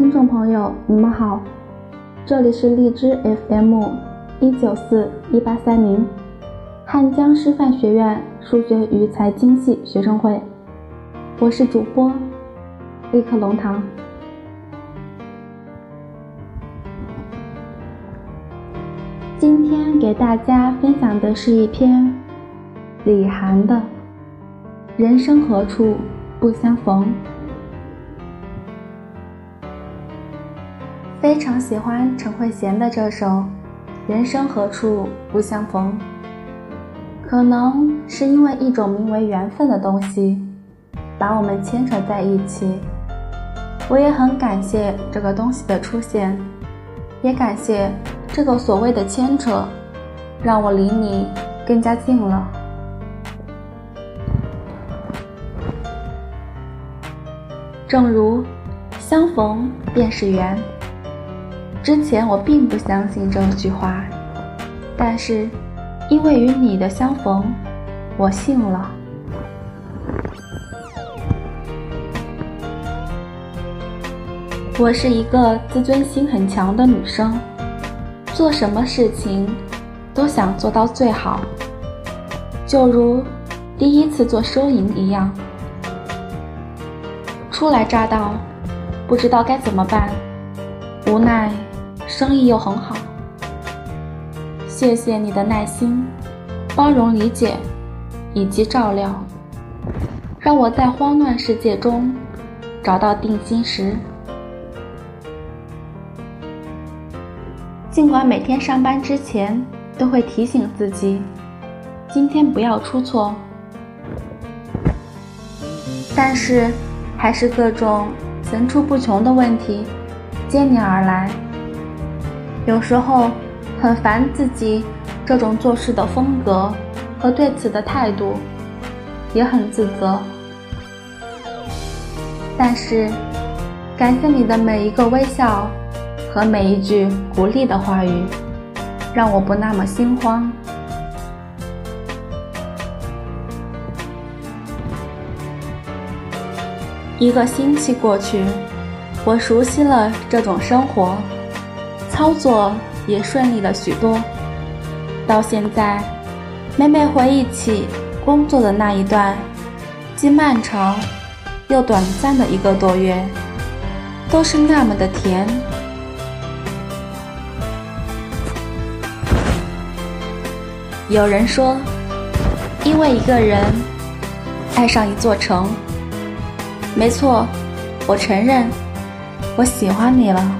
听众朋友，你们好，这里是荔枝 FM 一九四一八三零，汉江师范学院数学与财经系学生会，我是主播立刻龙堂。今天给大家分享的是一篇李涵的《人生何处不相逢》。非常喜欢陈慧娴的这首《人生何处不相逢》，可能是因为一种名为缘分的东西把我们牵扯在一起。我也很感谢这个东西的出现，也感谢。这个所谓的牵扯，让我离你更加近了。正如相逢便是缘，之前我并不相信这句话，但是因为与你的相逢，我信了。我是一个自尊心很强的女生。做什么事情都想做到最好，就如第一次做收银一样，初来乍到，不知道该怎么办，无奈生意又很好。谢谢你的耐心、包容、理解以及照料，让我在慌乱世界中找到定心石。尽管每天上班之前都会提醒自己，今天不要出错，但是还是各种层出不穷的问题接踵而来。有时候很烦自己这种做事的风格和对此的态度，也很自责。但是感谢你的每一个微笑。和每一句鼓励的话语，让我不那么心慌。一个星期过去，我熟悉了这种生活，操作也顺利了许多。到现在，每每回忆起工作的那一段，既漫长又短暂的一个多月，都是那么的甜。有人说，因为一个人爱上一座城。没错，我承认，我喜欢你了。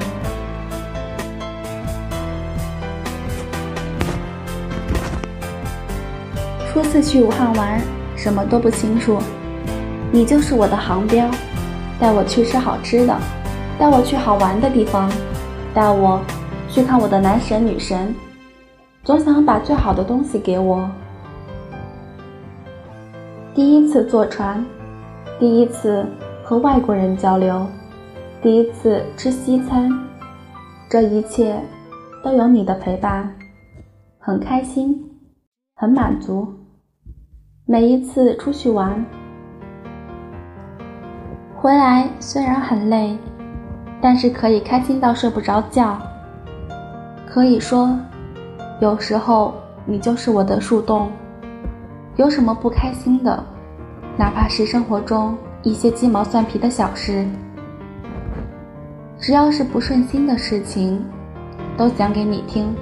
初次去武汉玩，什么都不清楚，你就是我的航标，带我去吃好吃的，带我去好玩的地方，带我去看我的男神女神。总想把最好的东西给我。第一次坐船，第一次和外国人交流，第一次吃西餐，这一切都有你的陪伴，很开心，很满足。每一次出去玩，回来虽然很累，但是可以开心到睡不着觉。可以说。有时候你就是我的树洞，有什么不开心的，哪怕是生活中一些鸡毛蒜皮的小事，只要是不顺心的事情，都讲给你听。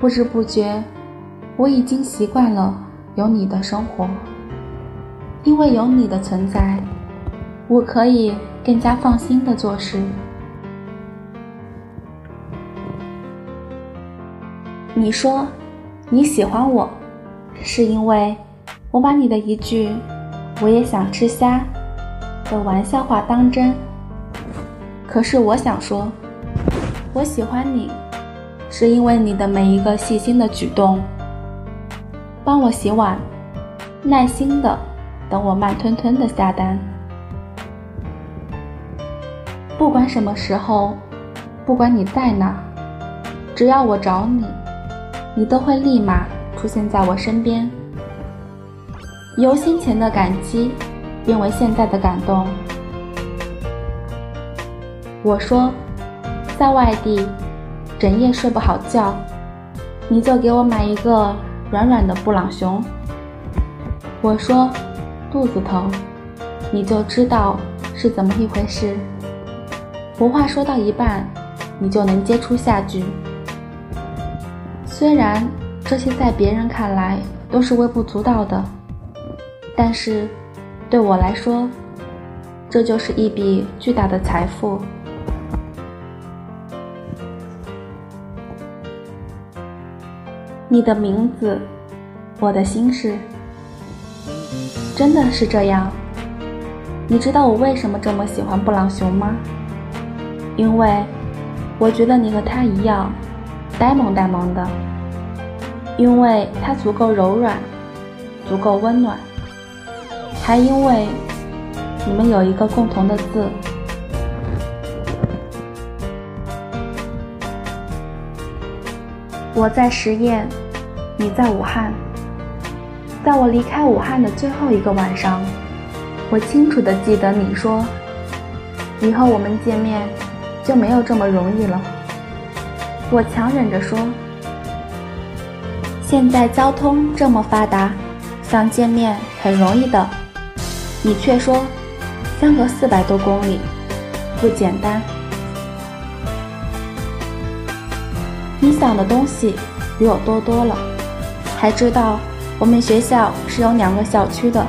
不知不觉，我已经习惯了有你的生活，因为有你的存在，我可以更加放心的做事。你说你喜欢我，是因为我把你的一句“我也想吃虾”的玩笑话当真。可是我想说，我喜欢你，是因为你的每一个细心的举动，帮我洗碗，耐心的等我慢吞吞的下单，不管什么时候，不管你在哪，只要我找你。你都会立马出现在我身边，由先前的感激变为现在的感动。我说，在外地，整夜睡不好觉，你就给我买一个软软的布朗熊。我说，肚子疼，你就知道是怎么一回事。我话说到一半，你就能接出下句。虽然这些在别人看来都是微不足道的，但是对我来说，这就是一笔巨大的财富。你的名字，我的心事，真的是这样。你知道我为什么这么喜欢布朗熊吗？因为我觉得你和他一样，呆萌呆萌的。因为它足够柔软，足够温暖，还因为你们有一个共同的字。我在十堰。你在武汉，在我离开武汉的最后一个晚上，我清楚的记得你说，以后我们见面就没有这么容易了。我强忍着说，现在交通这么发达，想见面很容易的。你却说，相隔四百多公里，不简单。你想的东西比我多多了。还知道我们学校是有两个校区的。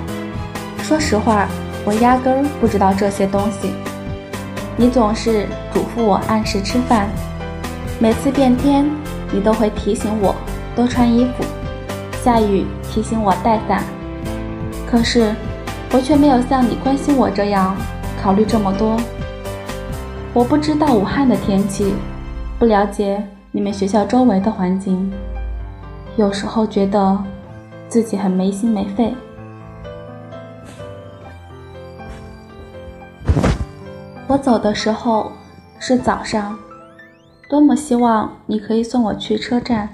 说实话，我压根儿不知道这些东西。你总是嘱咐我按时吃饭，每次变天，你都会提醒我多穿衣服，下雨提醒我带伞。可是我却没有像你关心我这样考虑这么多。我不知道武汉的天气，不了解你们学校周围的环境。有时候觉得自己很没心没肺。我走的时候是早上，多么希望你可以送我去车站，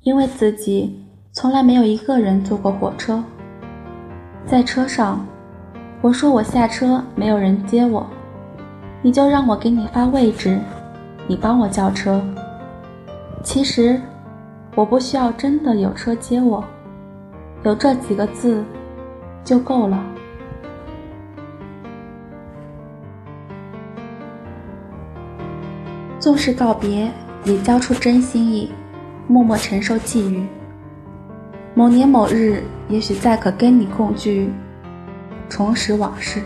因为自己从来没有一个人坐过火车。在车上，我说我下车没有人接我，你就让我给你发位置，你帮我叫车。其实。我不需要真的有车接我，有这几个字就够了。纵是告别，也交出真心意，默默承受际遇。某年某日，也许再可跟你共聚，重拾往事。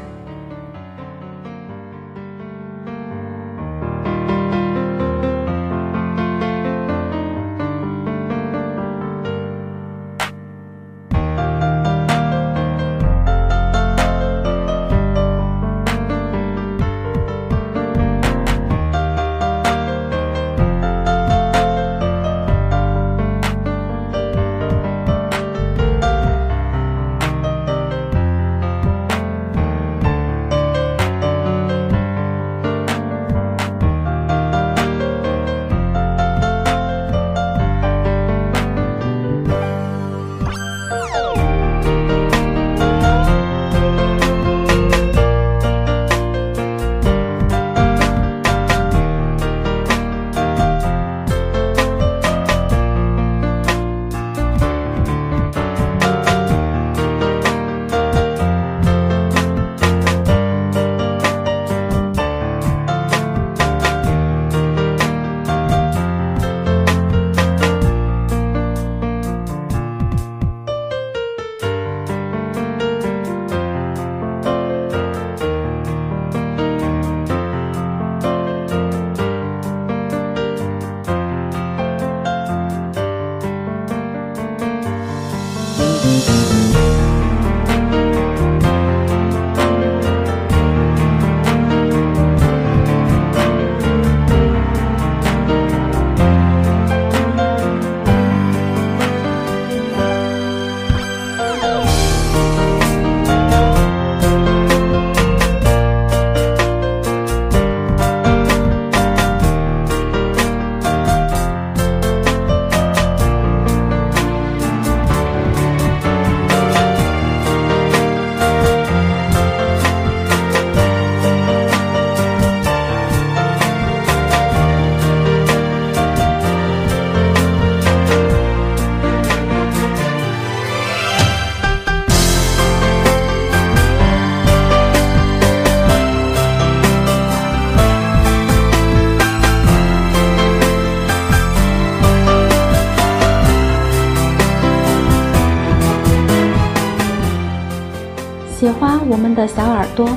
小耳朵，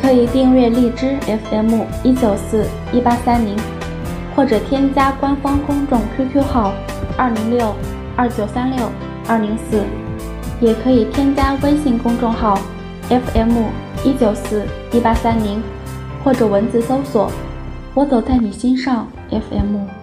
可以订阅荔枝 FM 一九四一八三零，或者添加官方公众 QQ 号二零六二九三六二零四，也可以添加微信公众号 FM 一九四一八三零，或者文字搜索“我走在你心上 FM”。